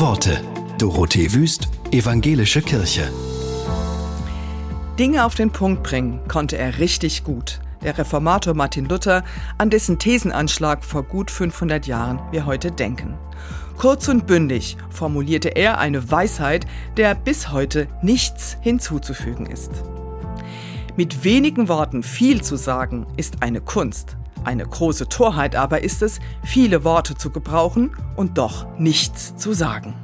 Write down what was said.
Worte. Dorothee Wüst, Evangelische Kirche. Dinge auf den Punkt bringen konnte er richtig gut. Der Reformator Martin Luther, an dessen Thesenanschlag vor gut 500 Jahren wir heute denken. Kurz und bündig formulierte er eine Weisheit, der bis heute nichts hinzuzufügen ist. Mit wenigen Worten viel zu sagen, ist eine Kunst. Eine große Torheit aber ist es, viele Worte zu gebrauchen und doch nichts zu sagen.